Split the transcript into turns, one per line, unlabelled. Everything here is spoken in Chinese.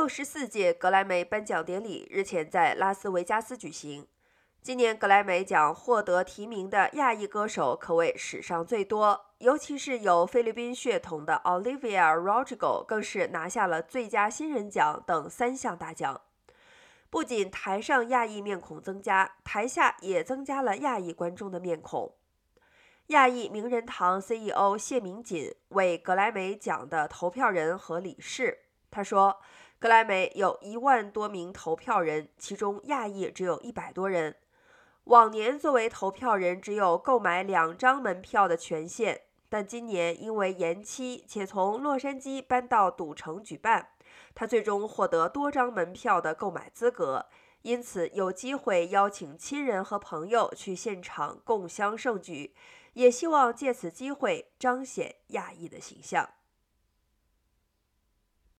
六十四届格莱美颁奖典礼日前在拉斯维加斯举行。今年格莱美奖获得提名的亚裔歌手可谓史上最多，尤其是有菲律宾血统的 Olivia Rodrigo 更是拿下了最佳新人奖等三项大奖。不仅台上亚裔面孔增加，台下也增加了亚裔观众的面孔。亚裔名人堂 CEO 谢明锦为格莱美奖的投票人和理事，他说：“格莱美有一万多名投票人，其中亚裔只有一百多人。往年作为投票人只有购买两张门票的权限，但今年因为延期且从洛杉矶搬到赌城举办。”他最终获得多张门票的购买资格，因此有机会邀请亲人和朋友去现场共襄盛举，也希望借此机会彰显亚裔的形象。